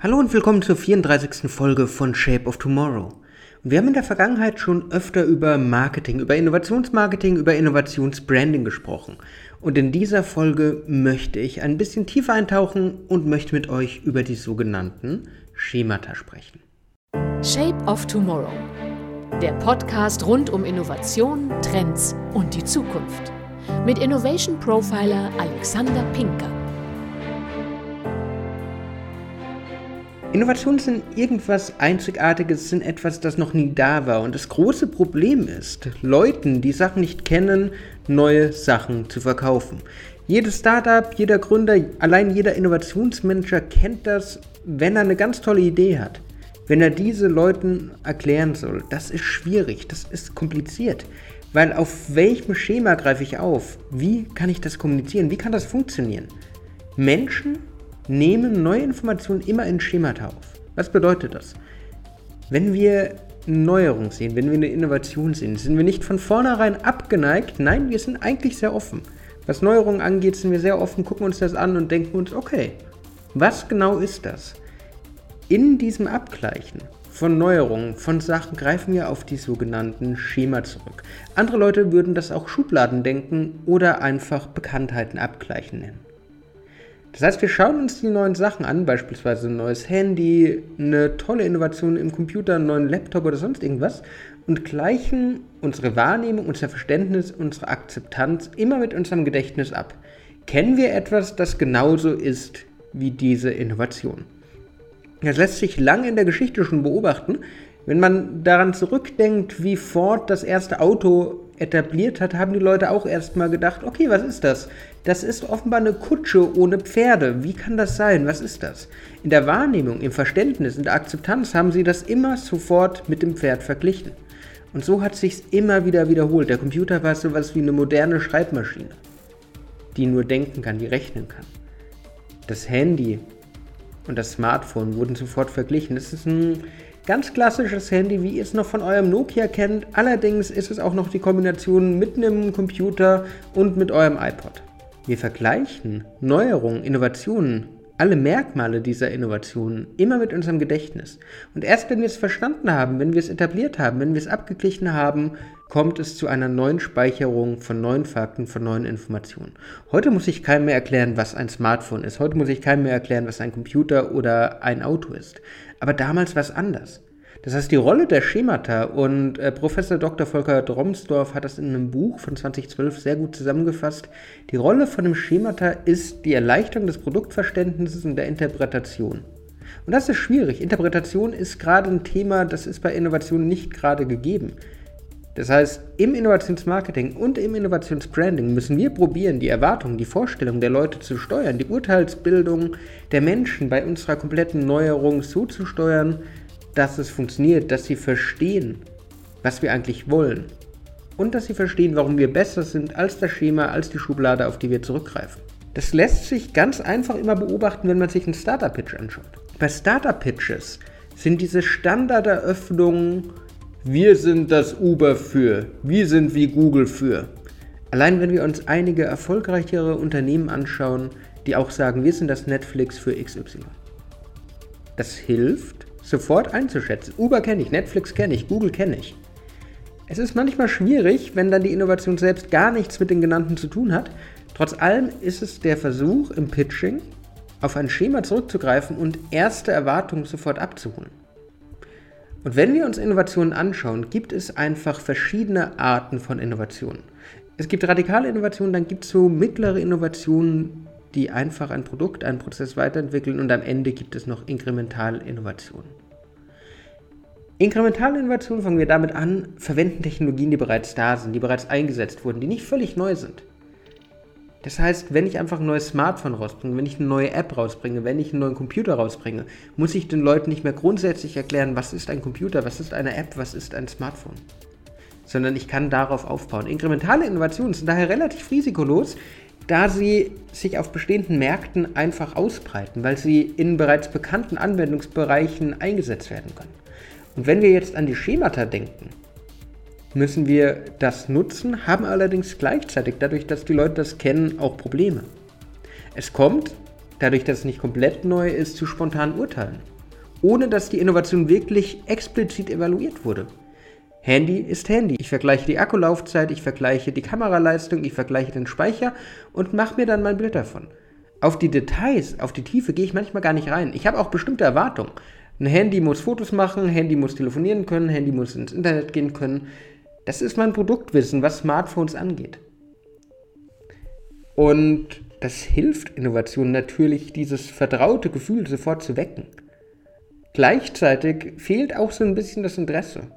Hallo und willkommen zur 34. Folge von Shape of Tomorrow. wir haben in der Vergangenheit schon öfter über Marketing, über Innovationsmarketing, über Innovationsbranding gesprochen. Und in dieser Folge möchte ich ein bisschen tiefer eintauchen und möchte mit euch über die sogenannten Schemata sprechen. Shape of Tomorrow. Der Podcast rund um Innovation, Trends und die Zukunft. Mit Innovation Profiler Alexander Pinker. Innovationen sind irgendwas Einzigartiges, sind etwas, das noch nie da war. Und das große Problem ist, Leuten, die Sachen nicht kennen, neue Sachen zu verkaufen. Jedes Startup, jeder Gründer, allein jeder Innovationsmanager kennt das, wenn er eine ganz tolle Idee hat. Wenn er diese Leuten erklären soll, das ist schwierig, das ist kompliziert. Weil auf welchem Schema greife ich auf? Wie kann ich das kommunizieren? Wie kann das funktionieren? Menschen nehmen neue Informationen immer in Schemata auf. Was bedeutet das? Wenn wir eine Neuerung sehen, wenn wir eine Innovation sehen, sind wir nicht von vornherein abgeneigt. Nein, wir sind eigentlich sehr offen. Was Neuerungen angeht, sind wir sehr offen, gucken uns das an und denken uns, okay, was genau ist das? In diesem Abgleichen von Neuerungen, von Sachen greifen wir auf die sogenannten Schema zurück. Andere Leute würden das auch Schubladen denken oder einfach Bekanntheiten abgleichen nennen. Das heißt, wir schauen uns die neuen Sachen an, beispielsweise ein neues Handy, eine tolle Innovation im Computer, einen neuen Laptop oder sonst irgendwas und gleichen unsere Wahrnehmung, unser Verständnis, unsere Akzeptanz immer mit unserem Gedächtnis ab. Kennen wir etwas, das genauso ist wie diese Innovation? Das lässt sich lange in der Geschichte schon beobachten. Wenn man daran zurückdenkt, wie Ford das erste Auto etabliert hat, haben die Leute auch erstmal gedacht, okay, was ist das? Das ist offenbar eine Kutsche ohne Pferde. Wie kann das sein? Was ist das? In der Wahrnehmung, im Verständnis, in der Akzeptanz haben sie das immer sofort mit dem Pferd verglichen. Und so hat sich's immer wieder wiederholt. Der Computer war sowas wie eine moderne Schreibmaschine, die nur denken kann, die rechnen kann. Das Handy und das Smartphone wurden sofort verglichen. Das ist ein Ganz klassisches Handy, wie ihr es noch von eurem Nokia kennt. Allerdings ist es auch noch die Kombination mit einem Computer und mit eurem iPod. Wir vergleichen Neuerungen, Innovationen, alle Merkmale dieser Innovationen immer mit unserem Gedächtnis. Und erst wenn wir es verstanden haben, wenn wir es etabliert haben, wenn wir es abgeglichen haben, kommt es zu einer neuen Speicherung von neuen Fakten, von neuen Informationen. Heute muss ich keinem mehr erklären, was ein Smartphone ist. Heute muss ich keinem mehr erklären, was ein Computer oder ein Auto ist. Aber damals war es anders. Das heißt, die Rolle der Schemata und äh, Professor Dr. Volker Dromsdorf hat das in einem Buch von 2012 sehr gut zusammengefasst. Die Rolle von dem Schemata ist die Erleichterung des Produktverständnisses und der Interpretation. Und das ist schwierig. Interpretation ist gerade ein Thema, das ist bei Innovationen nicht gerade gegeben. Das heißt, im Innovationsmarketing und im Innovationsbranding müssen wir probieren, die Erwartungen, die Vorstellungen der Leute zu steuern, die Urteilsbildung der Menschen bei unserer kompletten Neuerung so zu steuern, dass es funktioniert, dass sie verstehen, was wir eigentlich wollen. Und dass sie verstehen, warum wir besser sind als das Schema, als die Schublade, auf die wir zurückgreifen. Das lässt sich ganz einfach immer beobachten, wenn man sich einen Startup-Pitch anschaut. Bei Startup-Pitches sind diese Standarderöffnungen wir sind das Uber für. Wir sind wie Google für. Allein wenn wir uns einige erfolgreichere Unternehmen anschauen, die auch sagen, wir sind das Netflix für XY. Das hilft, sofort einzuschätzen. Uber kenne ich, Netflix kenne ich, Google kenne ich. Es ist manchmal schwierig, wenn dann die Innovation selbst gar nichts mit den genannten zu tun hat. Trotz allem ist es der Versuch im Pitching, auf ein Schema zurückzugreifen und erste Erwartungen sofort abzuholen. Und wenn wir uns Innovationen anschauen, gibt es einfach verschiedene Arten von Innovationen. Es gibt radikale Innovationen, dann gibt es so mittlere Innovationen, die einfach ein Produkt, einen Prozess weiterentwickeln und am Ende gibt es noch inkrementale Innovationen. Inkrementale Innovationen fangen wir damit an, verwenden Technologien, die bereits da sind, die bereits eingesetzt wurden, die nicht völlig neu sind. Das heißt, wenn ich einfach ein neues Smartphone rausbringe, wenn ich eine neue App rausbringe, wenn ich einen neuen Computer rausbringe, muss ich den Leuten nicht mehr grundsätzlich erklären, was ist ein Computer, was ist eine App, was ist ein Smartphone. Sondern ich kann darauf aufbauen. Inkrementale Innovationen sind daher relativ risikolos, da sie sich auf bestehenden Märkten einfach ausbreiten, weil sie in bereits bekannten Anwendungsbereichen eingesetzt werden können. Und wenn wir jetzt an die Schemata denken, müssen wir das nutzen, haben allerdings gleichzeitig, dadurch, dass die Leute das kennen, auch Probleme. Es kommt dadurch, dass es nicht komplett neu ist, zu spontanen Urteilen. Ohne dass die Innovation wirklich explizit evaluiert wurde. Handy ist Handy. Ich vergleiche die Akkulaufzeit, ich vergleiche die Kameraleistung, ich vergleiche den Speicher und mache mir dann mein Bild davon. Auf die Details, auf die Tiefe gehe ich manchmal gar nicht rein. Ich habe auch bestimmte Erwartungen. Ein Handy muss Fotos machen, Handy muss telefonieren können, Handy muss ins Internet gehen können. Das ist mein Produktwissen, was Smartphones angeht. Und das hilft Innovationen natürlich, dieses vertraute Gefühl sofort zu wecken. Gleichzeitig fehlt auch so ein bisschen das Interesse.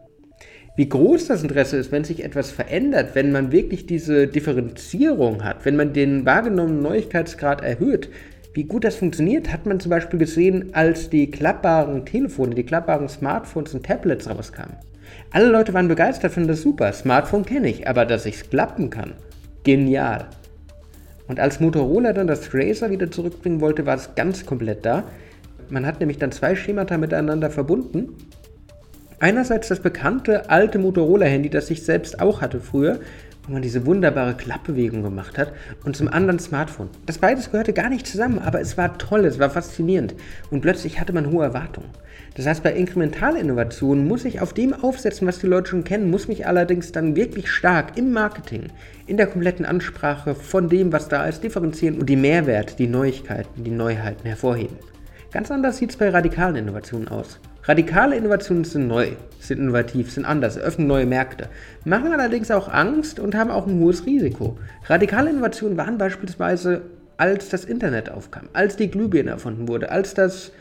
Wie groß das Interesse ist, wenn sich etwas verändert, wenn man wirklich diese Differenzierung hat, wenn man den wahrgenommenen Neuigkeitsgrad erhöht, wie gut das funktioniert, hat man zum Beispiel gesehen, als die klappbaren Telefone, die klappbaren Smartphones und Tablets rauskamen. Alle Leute waren begeistert, fanden das super. Smartphone kenne ich, aber dass ich es klappen kann, genial. Und als Motorola dann das Razer wieder zurückbringen wollte, war es ganz komplett da. Man hat nämlich dann zwei Schemata miteinander verbunden. Einerseits das bekannte alte Motorola-Handy, das ich selbst auch hatte früher, wo man diese wunderbare Klappbewegung gemacht hat, und zum anderen Smartphone. Das beides gehörte gar nicht zusammen, aber es war toll, es war faszinierend. Und plötzlich hatte man hohe Erwartungen. Das heißt, bei Inkrementalinnovationen muss ich auf dem aufsetzen, was die Leute schon kennen, muss mich allerdings dann wirklich stark im Marketing, in der kompletten Ansprache von dem, was da ist, differenzieren und die Mehrwert, die Neuigkeiten, die Neuheiten hervorheben. Ganz anders sieht es bei radikalen Innovationen aus. Radikale Innovationen sind neu, sind innovativ, sind anders, öffnen neue Märkte, machen allerdings auch Angst und haben auch ein hohes Risiko. Radikale Innovationen waren beispielsweise, als das Internet aufkam, als die Glühbirne erfunden wurde, als das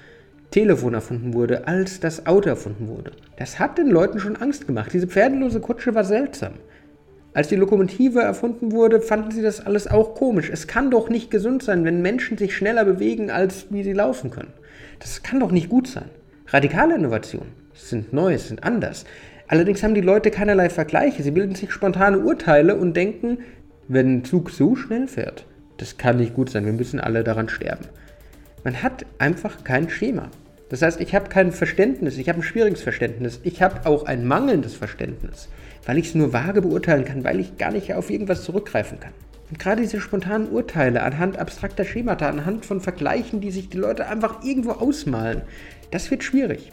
Telefon erfunden wurde, als das Auto erfunden wurde. Das hat den Leuten schon Angst gemacht. Diese pferdelose Kutsche war seltsam. Als die Lokomotive erfunden wurde, fanden sie das alles auch komisch. Es kann doch nicht gesund sein, wenn Menschen sich schneller bewegen, als wie sie laufen können. Das kann doch nicht gut sein. Radikale Innovationen sind neu, sind anders. Allerdings haben die Leute keinerlei Vergleiche. Sie bilden sich spontane Urteile und denken, wenn ein Zug so schnell fährt, das kann nicht gut sein, wir müssen alle daran sterben. Man hat einfach kein Schema. Das heißt, ich habe kein Verständnis, ich habe ein schwieriges Verständnis, ich habe auch ein mangelndes Verständnis, weil ich es nur vage beurteilen kann, weil ich gar nicht auf irgendwas zurückgreifen kann. Und gerade diese spontanen Urteile anhand abstrakter Schemata, anhand von Vergleichen, die sich die Leute einfach irgendwo ausmalen, das wird schwierig.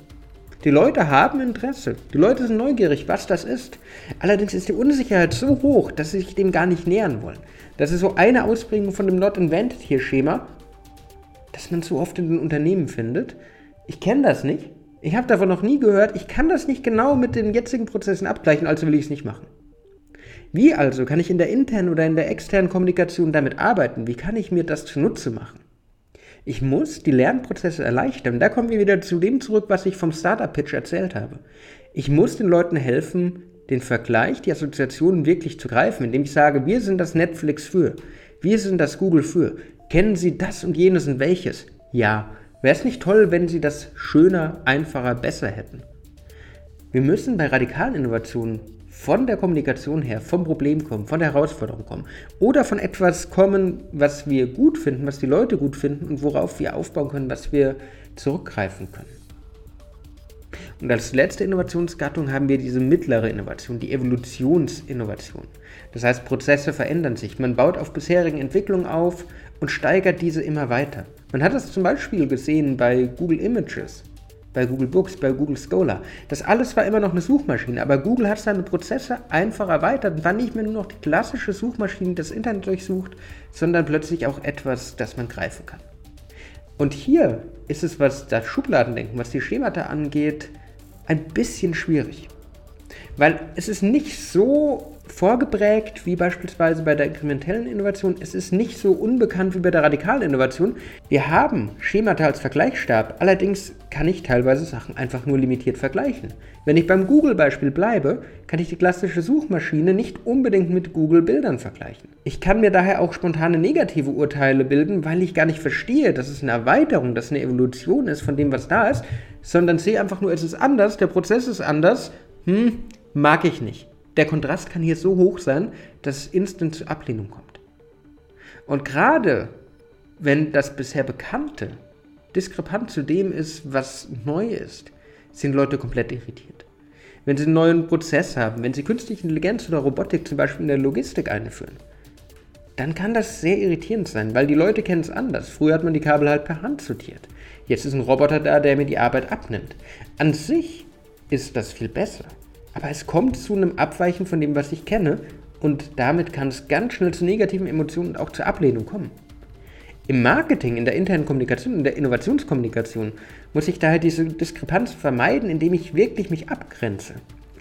Die Leute haben Interesse, die Leute sind neugierig, was das ist. Allerdings ist die Unsicherheit so hoch, dass sie sich dem gar nicht nähern wollen. Das ist so eine Ausprägung von dem Not Invented hier Schema, das man so oft in den Unternehmen findet. Ich kenne das nicht. Ich habe davon noch nie gehört. Ich kann das nicht genau mit den jetzigen Prozessen abgleichen, also will ich es nicht machen. Wie also kann ich in der internen oder in der externen Kommunikation damit arbeiten? Wie kann ich mir das zunutze machen? Ich muss die Lernprozesse erleichtern. Da kommen wir wieder zu dem zurück, was ich vom Startup-Pitch erzählt habe. Ich muss den Leuten helfen, den Vergleich, die Assoziationen wirklich zu greifen, indem ich sage, wir sind das Netflix für, wir sind das Google für. Kennen Sie das und jenes und welches? Ja. Wäre es nicht toll, wenn Sie das schöner, einfacher, besser hätten? Wir müssen bei radikalen Innovationen von der Kommunikation her, vom Problem kommen, von der Herausforderung kommen oder von etwas kommen, was wir gut finden, was die Leute gut finden und worauf wir aufbauen können, was wir zurückgreifen können. Und als letzte Innovationsgattung haben wir diese mittlere Innovation, die Evolutionsinnovation. Das heißt, Prozesse verändern sich. Man baut auf bisherigen Entwicklungen auf und steigert diese immer weiter. Man hat das zum Beispiel gesehen bei Google Images, bei Google Books, bei Google Scholar. Das alles war immer noch eine Suchmaschine, aber Google hat seine Prozesse einfach erweitert und war nicht mehr nur noch die klassische Suchmaschine, die das Internet durchsucht, sondern plötzlich auch etwas, das man greifen kann. Und hier ist es, was das Schubladendenken, was die Schemata angeht, ein bisschen schwierig. Weil es ist nicht so vorgeprägt wie beispielsweise bei der inkrementellen Innovation. Es ist nicht so unbekannt wie bei der radikalen Innovation. Wir haben Schemata als Vergleichsstab, allerdings kann ich teilweise Sachen einfach nur limitiert vergleichen. Wenn ich beim Google-Beispiel bleibe, kann ich die klassische Suchmaschine nicht unbedingt mit Google-Bildern vergleichen. Ich kann mir daher auch spontane negative Urteile bilden, weil ich gar nicht verstehe, dass es eine Erweiterung, dass es eine Evolution ist von dem, was da ist, sondern sehe einfach nur, es ist anders, der Prozess ist anders, hm, mag ich nicht. Der Kontrast kann hier so hoch sein, dass es instant zur Ablehnung kommt. Und gerade wenn das bisher Bekannte diskrepant zu dem ist, was neu ist, sind Leute komplett irritiert. Wenn sie einen neuen Prozess haben, wenn sie künstliche Intelligenz oder Robotik zum Beispiel in der Logistik einführen, dann kann das sehr irritierend sein, weil die Leute kennen es anders. Früher hat man die Kabel halt per Hand sortiert. Jetzt ist ein Roboter da, der mir die Arbeit abnimmt. An sich ist das viel besser. Aber es kommt zu einem Abweichen von dem, was ich kenne. Und damit kann es ganz schnell zu negativen Emotionen und auch zur Ablehnung kommen. Im Marketing, in der internen Kommunikation, in der Innovationskommunikation muss ich daher diese Diskrepanz vermeiden, indem ich wirklich mich abgrenze.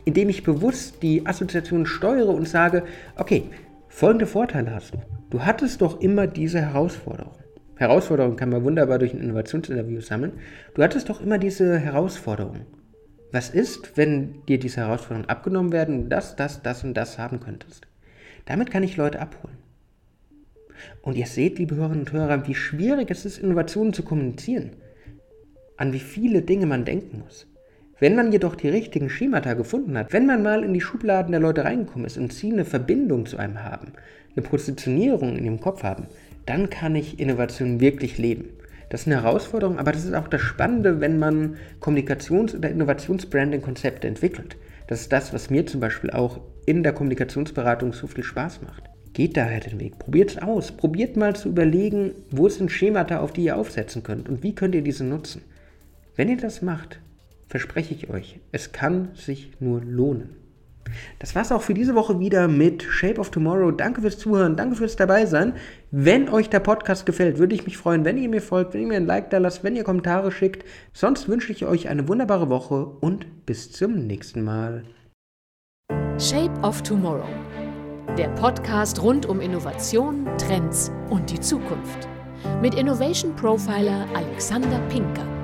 Indem ich bewusst die Assoziation steuere und sage, okay, folgende Vorteile hast du. Du hattest doch immer diese Herausforderung. Herausforderung kann man wunderbar durch ein Innovationsinterview sammeln. Du hattest doch immer diese Herausforderung. Was ist, wenn dir diese Herausforderungen abgenommen werden und das, das, das und das haben könntest? Damit kann ich Leute abholen. Und ihr seht, liebe Hörerinnen und Hörer, wie schwierig es ist, Innovationen zu kommunizieren. An wie viele Dinge man denken muss. Wenn man jedoch die richtigen Schemata gefunden hat, wenn man mal in die Schubladen der Leute reingekommen ist und sie eine Verbindung zu einem haben, eine Positionierung in ihrem Kopf haben, dann kann ich Innovation wirklich leben. Das ist eine Herausforderung, aber das ist auch das Spannende, wenn man Kommunikations- oder Innovationsbranding-Konzepte entwickelt. Das ist das, was mir zum Beispiel auch in der Kommunikationsberatung so viel Spaß macht. Geht daher den Weg, probiert es aus, probiert mal zu überlegen, wo sind Schemata, auf die ihr aufsetzen könnt und wie könnt ihr diese nutzen. Wenn ihr das macht, verspreche ich euch, es kann sich nur lohnen. Das war's auch für diese Woche wieder mit Shape of Tomorrow. Danke fürs Zuhören, danke fürs Dabeisein. Wenn euch der Podcast gefällt, würde ich mich freuen, wenn ihr mir folgt, wenn ihr mir ein Like da lasst, wenn ihr Kommentare schickt. Sonst wünsche ich euch eine wunderbare Woche und bis zum nächsten Mal. Shape of Tomorrow. Der Podcast rund um Innovation, Trends und die Zukunft. Mit Innovation Profiler Alexander Pinker.